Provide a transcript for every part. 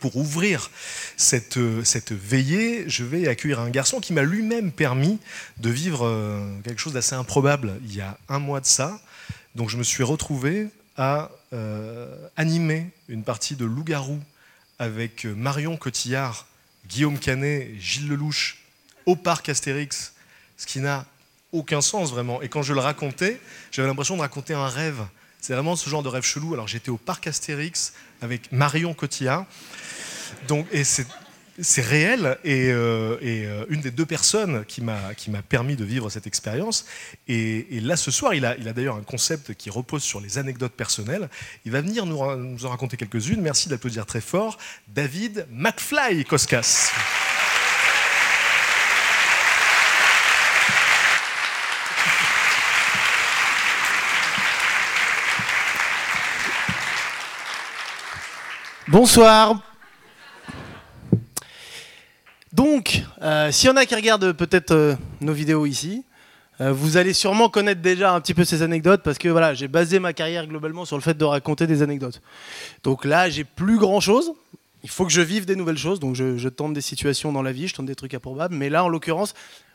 Pour ouvrir cette, euh, cette veillée, je vais accueillir un garçon qui m'a lui-même permis de vivre euh, quelque chose d'assez improbable il y a un mois de ça. Donc je me suis retrouvé à euh, animer une partie de Loup-garou avec Marion Cotillard, Guillaume Canet, et Gilles Lelouch au parc Astérix, ce qui n'a aucun sens vraiment. Et quand je le racontais, j'avais l'impression de raconter un rêve. C'est vraiment ce genre de rêve chelou. Alors j'étais au parc Astérix avec Marion Cotillard. Donc, et c'est réel et, euh, euh, une des deux personnes qui m'a permis de vivre cette expérience. Et, là, ce soir, il a, il a d'ailleurs un concept qui repose sur les anecdotes personnelles. Il va venir nous, nous en raconter quelques-unes. Merci d'applaudir très fort. David McFly Koskas. Bonsoir. Donc, euh, s'il y en a qui regardent peut-être euh, nos vidéos ici, euh, vous allez sûrement connaître déjà un petit peu ces anecdotes parce que voilà, j'ai basé ma carrière globalement sur le fait de raconter des anecdotes. Donc là, j'ai plus grand chose. Il faut que je vive des nouvelles choses. Donc je, je tente des situations dans la vie, je tente des trucs improbables. Mais là, en l'occurrence,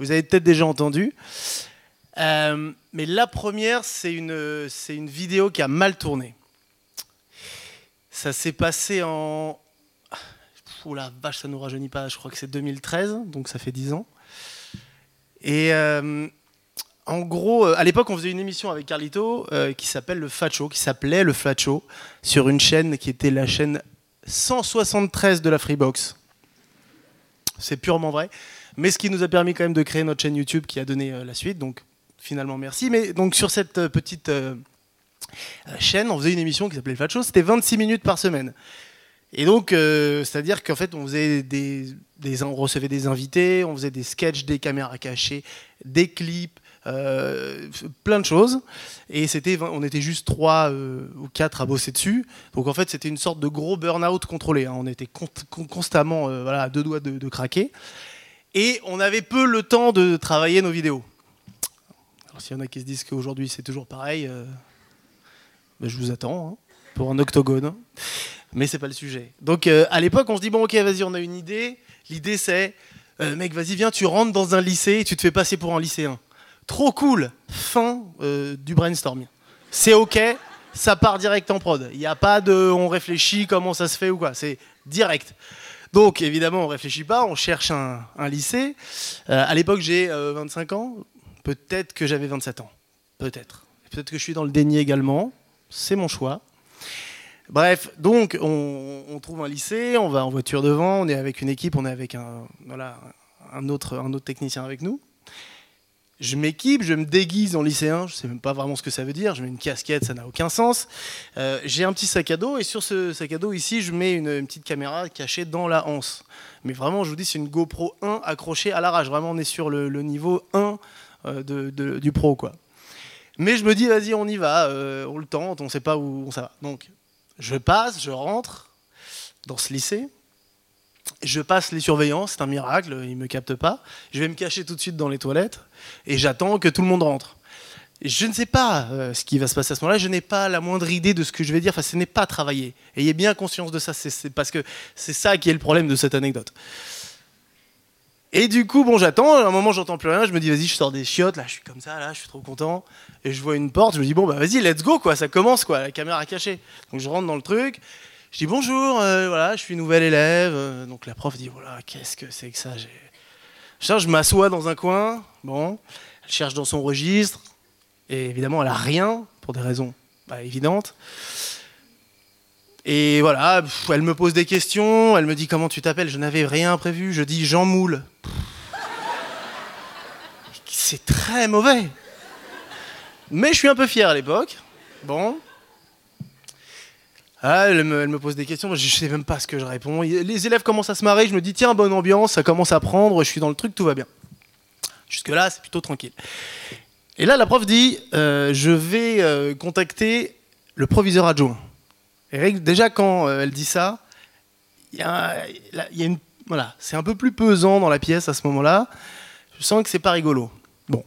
vous avez peut-être déjà entendu. Euh, mais la première, c'est une, c'est une vidéo qui a mal tourné. Ça s'est passé en. Oh la vache, ça nous rajeunit pas. Je crois que c'est 2013, donc ça fait 10 ans. Et euh, en gros, euh, à l'époque, on faisait une émission avec Carlito euh, qui s'appelle le Fat Show, qui s'appelait le Fat Show, sur une chaîne qui était la chaîne 173 de la Freebox. C'est purement vrai. Mais ce qui nous a permis quand même de créer notre chaîne YouTube qui a donné la suite. Donc finalement, merci. Mais donc sur cette petite chaîne, on faisait une émission qui s'appelait le Fat Show. C'était 26 minutes par semaine. Et donc, euh, c'est-à-dire qu'en fait, on recevait des invités, on faisait des sketchs, des caméras cachées, des clips, euh, plein de choses. Et c'était, on était juste trois euh, ou quatre à bosser dessus. Donc en fait, c'était une sorte de gros burn-out contrôlé. hein. On était con- con- constamment euh, à deux doigts de craquer. Et on avait peu le temps de travailler nos vidéos. Alors s'il y en a qui se disent qu'aujourd'hui c'est toujours pareil, je vous attends hein, pour un octogone. Mais c'est pas le sujet. Donc euh, à l'époque, on se dit bon, ok, vas-y, on a une idée. L'idée c'est, euh, mec, vas-y, viens, tu rentres dans un lycée et tu te fais passer pour un lycéen. Trop cool. Fin euh, du brainstorming. C'est ok, ça part direct en prod. Il n'y a pas de, on réfléchit comment ça se fait ou quoi. C'est direct. Donc évidemment, on réfléchit pas, on cherche un, un lycée. À l'époque, j'ai euh, 25 ans. Peut-être que j'avais 27 ans. Peut-être. Peut-être que je suis dans le déni également. C'est mon choix. Bref, donc on, trouve un lycée, on va en voiture devant, on est avec une équipe, on est avec un, voilà, un, autre, un autre technicien avec nous. Je m'équipe, je me déguise en lycéen, je sais même pas vraiment ce que ça veut dire, je mets une casquette, ça n'a aucun sens. Euh, J'ai un petit sac à dos et sur ce sac à dos ici, je mets une, petite caméra cachée dans la hanse. Mais vraiment, je vous dis, c'est une GoPro 1 accrochée à l'arrache. Vraiment, on est sur le, niveau 1 euh, du pro, quoi. Mais je me dis, vas-y, on y va, euh, on le tente, on sait pas où ça va. Donc, je passe, je rentre dans ce lycée. Je passe les surveillants, c'est un miracle, ils me captent pas. Je vais me cacher tout de suite dans les toilettes et j'attends que tout le monde rentre. Je ne sais pas euh, ce qui va se passer à ce moment-là, je n'ai pas la moindre idée de ce que je vais dire, enfin ce n'est pas travaillé. Ayez bien conscience de ça, c'est parce que c'est ça qui est le problème de cette anecdote. Et du coup, bon, j'attends, à un moment j'entends plus rien, je me dis vas-y, je sors des chiottes, là je suis comme ça, là je suis trop content. Et je vois une porte, je me dis bon bah vas-y, let's go quoi, ça commence quoi, la caméra cachée. Donc je rentre dans le truc, je dis bonjour, euh, voilà, je suis nouvelle élève. Euh, donc la prof dit voilà, qu'est-ce que c'est que ça. Je, je m'assois dans un coin, bon, elle cherche dans son registre, et évidemment elle a rien, pour des raisons bah, évidentes. Et voilà, elle me pose des questions, elle me dit comment tu t'appelles, je n'avais rien prévu, je dis Jean Moule. c'est très mauvais. Mais je suis un peu fier à l'époque. Bon. Ah, elle, me, elle me pose des questions, je sais même pas ce que je réponds. Les élèves commencent à se marrer, je me dis tiens, bonne ambiance, ça commence à prendre, je suis dans le truc, tout va bien. Jusque-là, c'est plutôt tranquille. Et là, la prof dit euh, je vais euh, contacter le proviseur adjoint. Et déjà, quand euh, elle dit ça, y a. Voilà, c'est un peu plus pesant dans la pièce à ce moment-là. Je sens que c'est pas rigolo. Bon.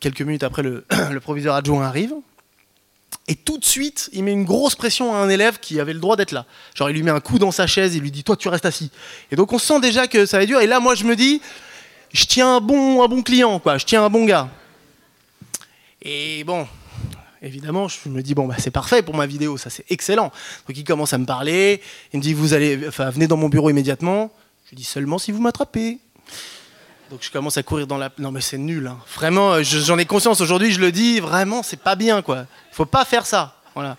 quelques minutes après, le, le proviseur adjoint arrive. Et tout de suite, il met une grosse pression à un élève qui avait le droit d'être là. Genre, il lui met un coup dans sa chaise, il lui dit Toi, tu restes assis. Et donc, on sent déjà que ça va être dur. Et là, moi, je me dis Je tiens un bon, un bon client, quoi. Je tiens un bon gars. Et bon, évidemment, je me dis Bon, bah, c'est parfait pour ma vidéo, ça, c'est excellent. Donc, il commence à me parler. Il me dit Vous allez, enfin, venez dans mon bureau immédiatement. Je lui dis Seulement si vous m'attrapez. Donc je commence à courir dans la. Non mais c'est nul. Hein. Vraiment, j'en ai conscience aujourd'hui. Je le dis. Vraiment, c'est pas bien quoi. Faut pas faire ça. Voilà.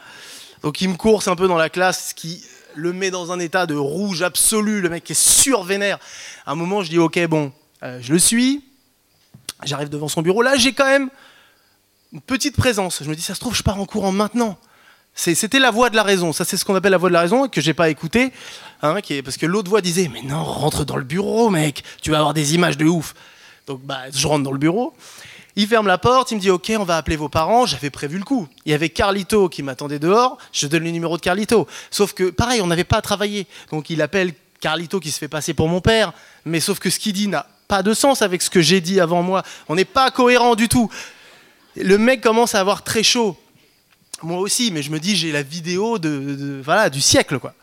Donc il me course un peu dans la classe, ce qui le met dans un état de rouge absolu. Le mec est survénère. À un moment, je dis ok bon, euh, je le suis. J'arrive devant son bureau. Là, j'ai quand même une petite présence. Je me dis ça se trouve, je pars en courant maintenant. C'était la voix de la raison. Ça, c'est ce qu'on appelle la voix de la raison que j'ai pas écouté, hein, parce que l'autre voix disait mais non, rentre dans le bureau, mec. Tu vas avoir des images de ouf. Donc bah, je rentre dans le bureau. Il ferme la porte, il me dit ok, on va appeler vos parents. J'avais prévu le coup. Il y avait Carlito qui m'attendait dehors. Je donne le numéro de Carlito. Sauf que pareil, on n'avait pas à travailler. Donc il appelle Carlito qui se fait passer pour mon père. Mais sauf que ce qu'il dit n'a pas de sens avec ce que j'ai dit avant moi. On n'est pas cohérent du tout. Le mec commence à avoir très chaud. Moi aussi, mais je me dis, j'ai la vidéo de, voilà, du siècle, quoi.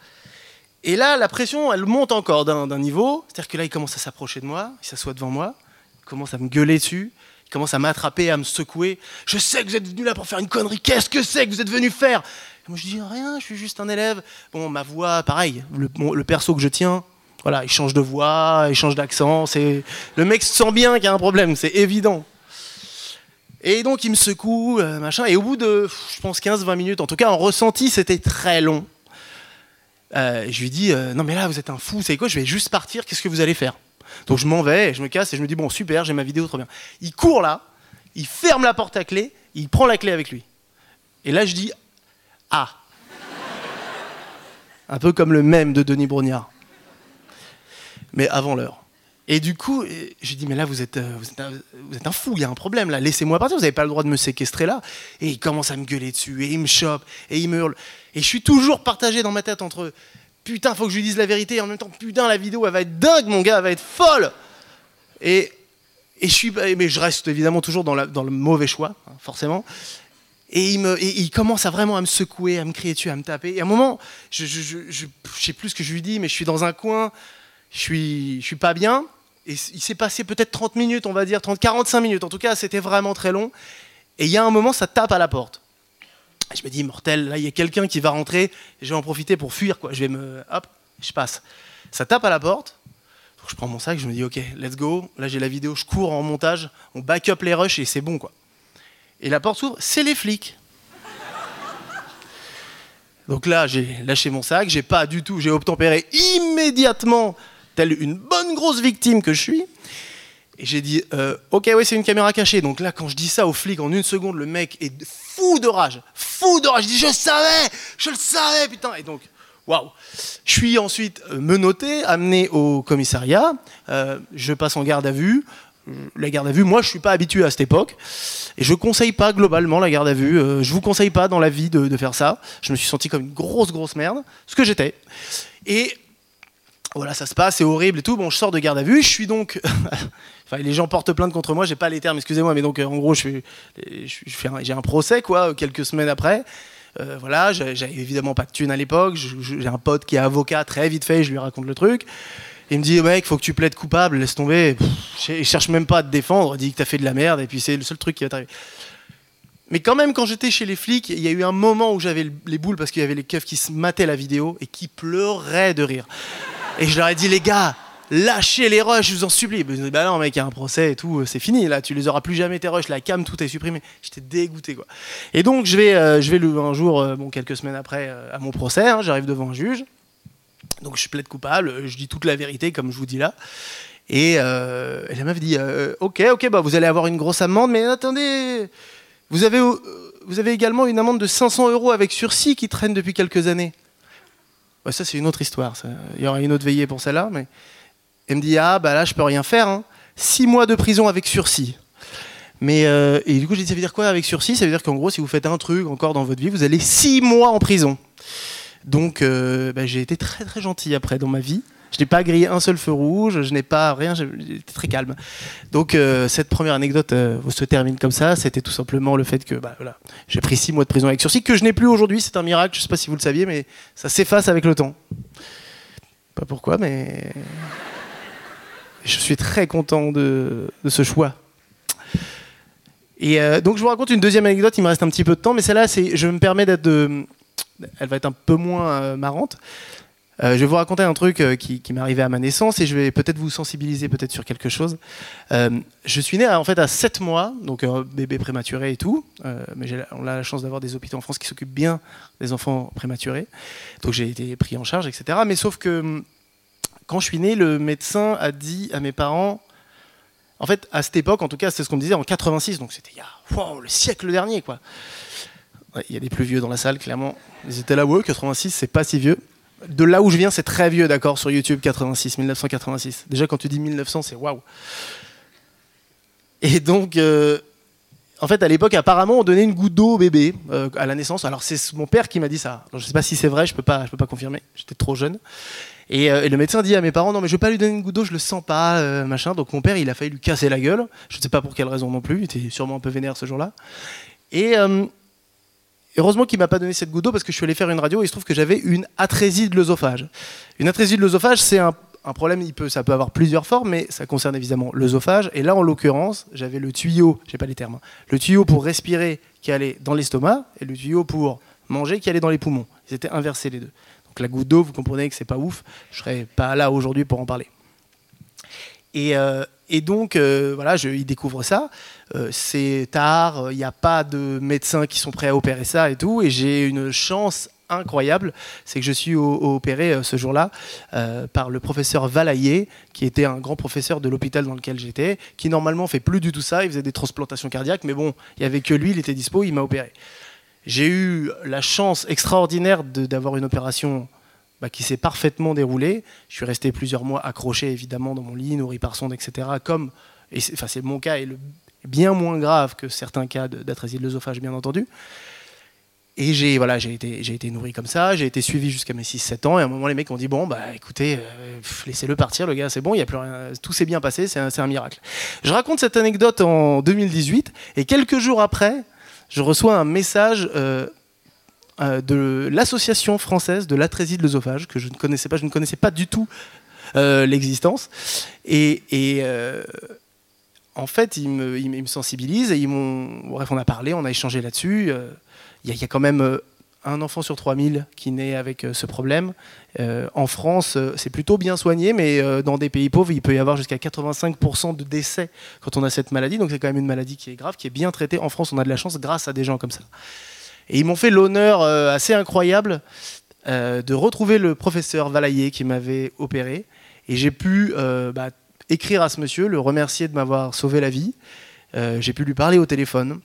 Et là, la pression, elle monte encore d'un niveau. C'est-à-dire que là, il commence à s'approcher de moi, il s'assoit devant moi, il commence à me gueuler dessus, il commence à m'attraper, à me secouer. Je sais que vous êtes venu là pour faire une connerie. Qu'est-ce que c'est que vous êtes venu faire? Moi, je dis rien, je suis juste un élève. Bon, ma voix, pareil, le, le perso que je tiens, voilà, il change de voix, il change d'accent. Le mec se sent bien qu'il y a un problème, c'est évident. Et donc il me secoue, euh, machin. Et au bout de, je pense, 15-20 minutes, en tout cas en ressenti, c'était très long. Euh, je lui dis, euh, non mais là vous êtes un fou, c'est quoi Je vais juste partir, qu'est-ce que vous allez faire? Donc je m'en vais, je me casse et je me dis, bon super, j'ai ma vidéo, trop bien. Il court là, il ferme la porte à clé, il prend la clé avec lui. Et là je dis, ah. Un peu comme le même de Denis Brognard. Mais avant l'heure. Et du coup, je dis, mais là, vous êtes, euh, vous êtes, un, vous êtes un fou, il y a un problème là, laissez-moi partir, vous n'avez pas le droit de me séquestrer là. Et il commence à me gueuler dessus, et il me chope, et il me hurle. Et je suis toujours partagé dans ma tête entre, putain, faut que je lui dise la vérité, et en même temps, putain, la vidéo, elle va être dingue, mon gars, elle va être folle. Et, et je suis, mais je reste évidemment toujours dans, la, dans le mauvais choix, hein, forcément. Et il, me, il commence à vraiment à me secouer, à me crier dessus, à me taper. Et à un moment, je ne sais plus ce que je lui dis, mais je suis dans un coin, je suis, je suis pas bien. Et il s'est passé peut-être 30 minutes, on va dire, 30, 45 minutes. En tout cas, c'était vraiment très long. Et il y a un moment, ça tape à la porte. Je me dis, mortel, là, il y a quelqu'un qui va rentrer. Je vais en profiter pour fuir, quoi. Je vais me. Hop, je passe. Ça tape à la porte. je prends mon sac, je me dis, ok, let's go. Là, j'ai la vidéo, je cours en montage. On back up les rushs et c'est bon, quoi. Et la porte s'ouvre, c'est les flics. Donc là, j'ai lâché mon sac, j'ai pas du tout, j'ai obtempéré immédiatement telle une bonne grosse victime que je suis. Et j'ai dit, euh, ok, oui, c'est une caméra cachée. Donc là, quand je dis ça au flic, en une seconde, le mec est fou de rage. Fou de rage. Je dis, je savais, je le savais, putain. Et donc, waouh. Je suis ensuite euh, menotté, amené au commissariat. Euh, je passe en garde à vue. La garde à vue, moi, je suis pas habitué à cette époque. Et je conseille pas globalement la garde à vue. je vous conseille pas dans la vie de, de faire ça. Je me suis senti comme une grosse, grosse merde. Ce que j'étais. Et voilà, ça se passe, c'est horrible et tout. Bon, je sors de garde à vue, je suis donc. enfin, les gens portent plainte contre moi, j'ai pas les termes, excusez-moi, mais donc euh, en gros, je, j'ai un procès, quoi, quelques semaines après. Euh, voilà, j'avais évidemment pas de thune à l'époque. J'ai un pote qui est avocat, très vite fait, je lui raconte le truc. Il me dit, mec, faut que tu plaides coupable, laisse tomber. il cherche même pas à te défendre, dit que t'as fait de la merde, et puis c'est le seul truc qui va t'arriver. Mais quand même, quand j'étais chez les flics, il y a eu un moment où j'avais les boules parce qu'il y avait les keufs qui se mataient la vidéo et qui pleuraient de rire. Et je leur ai dit, les gars, lâchez les rushs, je vous en supplie. Ils dit, bah non, mec, il y a un procès et tout, c'est fini, là, tu les auras plus jamais tes rushs, la cam, tout est supprimé. J'étais dégoûté, quoi. Et donc, je vais, euh, je vais le, un jour, euh, bon, quelques semaines après, euh, à mon procès, hein, j'arrive devant un juge. Donc, je plaide coupable, je dis toute la vérité, comme je vous dis là. Et, euh, et la meuf dit euh, Ok, ok, bah, vous allez avoir une grosse amende, mais attendez, vous avez, euh, vous avez également une amende de 500 euros avec sursis qui traîne depuis quelques années. Ouais, ça, c'est une autre histoire. ça. Il y aura une autre veillée pour celle-là. Mais... Elle me dit Ah, bah là, je peux rien faire. Hein. Six mois de prison avec sursis. Mais euh, et du coup, j'ai dit, ça veut dire quoi avec sursis? Ça veut dire qu'en gros, si vous faites un truc encore dans votre vie, vous allez six mois en prison. Donc, euh, bah, j'ai été très très gentil après dans ma vie. Je n'ai pas grillé un seul feu rouge, je n'ai pas rien, j'étais très calme. Donc, euh, cette première anecdote euh, se termine comme ça. C'était tout simplement le fait que bah, voilà, j'ai pris six mois de prison avec sursis, que je n'ai plus aujourd'hui. C'est un miracle, je ne sais pas si vous le saviez, mais ça s'efface avec le temps. Pas pourquoi, mais je suis très content de, ce choix. Et euh, donc je vous raconte une deuxième anecdote, il me reste un petit peu de temps, mais celle-là, je me permets d'être elle va être un peu moins marrante. Euh, je vais vous raconter un truc euh, qui, m'est arrivé à ma naissance et je vais peut-être vous sensibiliser peut-être sur quelque chose. Euh, je suis né à- en fait à 7 mois, donc euh, bébé prématuré et tout, mais on a la chance d'avoir des hôpitaux en France qui s'occupent bien des enfants prématurés, donc j'ai été pris en charge, etc. Mais sauf que hum, quand je suis né, le médecin a dit à mes parents, en fait, à cette époque, en tout cas, c'est ce qu'on me disait en 86, donc c'était il le siècle dernier, quoi. Il y a des plus vieux dans la salle, clairement. Ils étaient là, ouais, 86, c'est pas si vieux. De là où je viens, c'est très vieux, d'accord, sur YouTube, 86, 1986. Déjà, quand tu dis 1900, c'est waouh. Et donc, euh, en fait, à l'époque, apparemment, on donnait une goutte d'eau au bébé euh, à la naissance. Alors, c'est mon père qui m'a dit ça. Je sais pas si c'est vrai, je peux pas, je peux pas confirmer. J'étais trop jeune. Et, euh, le médecin dit à mes parents non mais je vais pas lui donner une goutte d'eau, je le sens pas, machin. Donc mon père il a failli lui casser la gueule. Je ne sais pas pour quelle raison non plus. Il était sûrement un peu vénère ce jour-là. Et heureusement qu'il m'a pas donné cette goutte d'eau parce que je suis allé faire une radio et il se trouve que j'avais une atrésie de l'œsophage. Une atrésie de l'œsophage c'est un, problème, ça peut avoir plusieurs formes, mais ça concerne évidemment l'œsophage. Et là en l'occurrence j'avais le tuyau, j'ai pas les termes, hein, le tuyau pour respirer qui allait dans l'estomac et le tuyau pour manger qui allait dans les poumons. Ils étaient inversés les deux. Donc la goutte d'eau, vous comprenez que c'est pas ouf. Je serais pas là aujourd'hui pour en parler. Et, euh, et donc, euh, voilà, je, il découvre ça. Euh, c'est tard, il n'y a pas de médecins qui sont prêts à opérer ça et tout. Et j'ai une chance incroyable, c'est que je suis opéré euh, ce jour-là euh, par le professeur Valaillé, qui était un grand professeur de l'hôpital dans lequel j'étais, qui normalement fait plus du tout ça. Il faisait des transplantations cardiaques, mais bon, il y avait que lui, il était dispo, il m'a opéré. J'ai eu la chance extraordinaire d'avoir une opération bah, qui s'est parfaitement déroulée. Je suis resté plusieurs mois accroché évidemment dans mon lit, nourri par sonde, etc. Comme, enfin, c'est mon cas est bien moins grave que certains cas d'atrésie de l'œsophage, bien entendu. Et j'ai voilà, j'ai été, j'ai été nourri comme ça, j'ai été suivi jusqu'à mes 6-7 ans. Et à un moment, les mecs ont dit Bon, bah écoutez, euh, laissez-le partir, le gars, c'est bon, il y a plus rien, tout s'est bien passé, c'est un, c'est un miracle. Je raconte cette anecdote en 2018, et quelques jours après, je reçois un message euh, euh, de l'association française de l'atrésie de l'œsophage, que je ne connaissais pas, je ne connaissais pas du tout euh, l'existence. Et, euh, en fait, ils me, ils me- sensibilisent et ils m'ont. Bref, on a parlé, on a échangé là-dessus. Il y, a- quand même un enfant sur 3000 qui naît avec ce problème. En France, c'est plutôt bien soigné, mais dans des pays pauvres, il peut y avoir jusqu'à 85% de décès quand on a cette maladie. Donc c'est quand même une maladie qui est grave, qui est bien traitée. En France, on a de la chance grâce à des gens comme ça. Et ils m'ont fait l'honneur euh, assez incroyable euh, de retrouver le professeur Valaillé qui m'avait opéré. Et j'ai pu euh, bah, écrire à ce monsieur, le remercier de m'avoir sauvé la vie. J'ai pu lui parler au téléphone.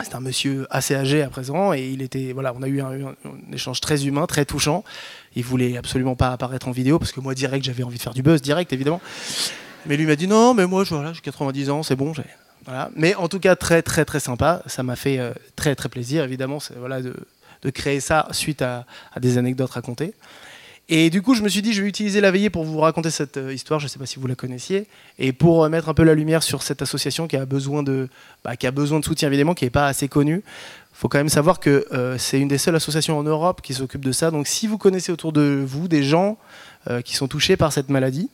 C'est un monsieur assez âgé à présent et il était voilà, on a eu un échange très humain, très touchant. Il voulait absolument pas apparaître en vidéo parce que moi direct j'avais envie de faire du buzz direct évidemment. Mais lui m'a dit non, mais moi je voilà, j'ai 90 ans, c'est bon. Mais en tout cas très très très sympa. Ça m'a fait euh, très très plaisir évidemment, de, créer ça suite à, des anecdotes racontées. Et du coup, je me suis dit, je vais utiliser la veillée pour vous raconter cette euh, histoire. Je ne sais pas si vous la connaissiez, et pour euh, mettre un peu la lumière sur cette association qui a besoin de, bah, qui a besoin de soutien évidemment, qui n'est pas assez connue. Il faut quand même savoir que c'est une des seules associations en Europe qui s'occupe de ça. Donc, si vous connaissez autour de vous des gens qui sont touchés par cette maladie,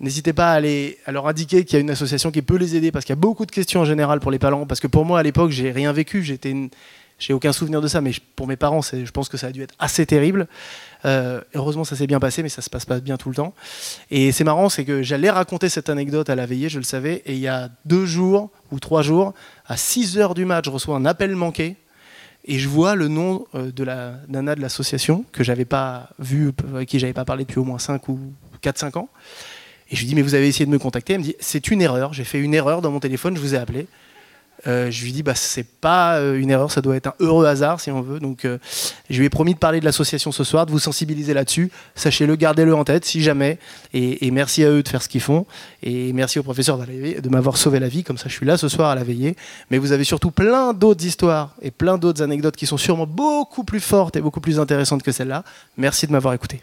N'hésitez pas à, à leur indiquer qu'il y a une association qui peut les aider parce qu'il y a beaucoup de questions en général pour les parents. Parce que pour moi, à l'époque, j'ai rien vécu. J'étais, une- j'ai aucun souvenir de ça, mais pour mes parents, je pense que ça a dû être assez terrible. Euh, heureusement, ça s'est bien passé, mais ça se passe pas bien tout le temps. Et c'est marrant, c'est que j'allais raconter cette anecdote à la veillée, je le savais, et il y a deux jours ou trois jours, à 6 heures du match, je reçois un appel manqué. Et je vois le nom euh, de la nana de l'association que j'avais pas vu, avec qui j'avais pas parlé depuis au moins 5 ou 4-5 ans. Et je lui dis, mais vous avez essayé de me contacter Elle me dit, c'est une erreur, j'ai fait une erreur dans mon téléphone, je vous ai appelé. Euh, je lui dis, bah, c'est pas euh, une erreur, ça doit être un heureux hasard si on veut. Donc, euh, je lui ai promis de parler de l'association ce soir, de vous sensibiliser là-dessus. Sachez-le, gardez-le en tête si jamais. Et, et, merci à eux de faire ce qu'ils font. Et merci au professeur de m'avoir sauvé la vie. Comme ça, je suis là ce soir à la veillée. Mais vous avez surtout plein d'autres histoires et plein d'autres anecdotes qui sont sûrement beaucoup plus fortes et beaucoup plus intéressantes que celle-là. Merci de m'avoir écouté.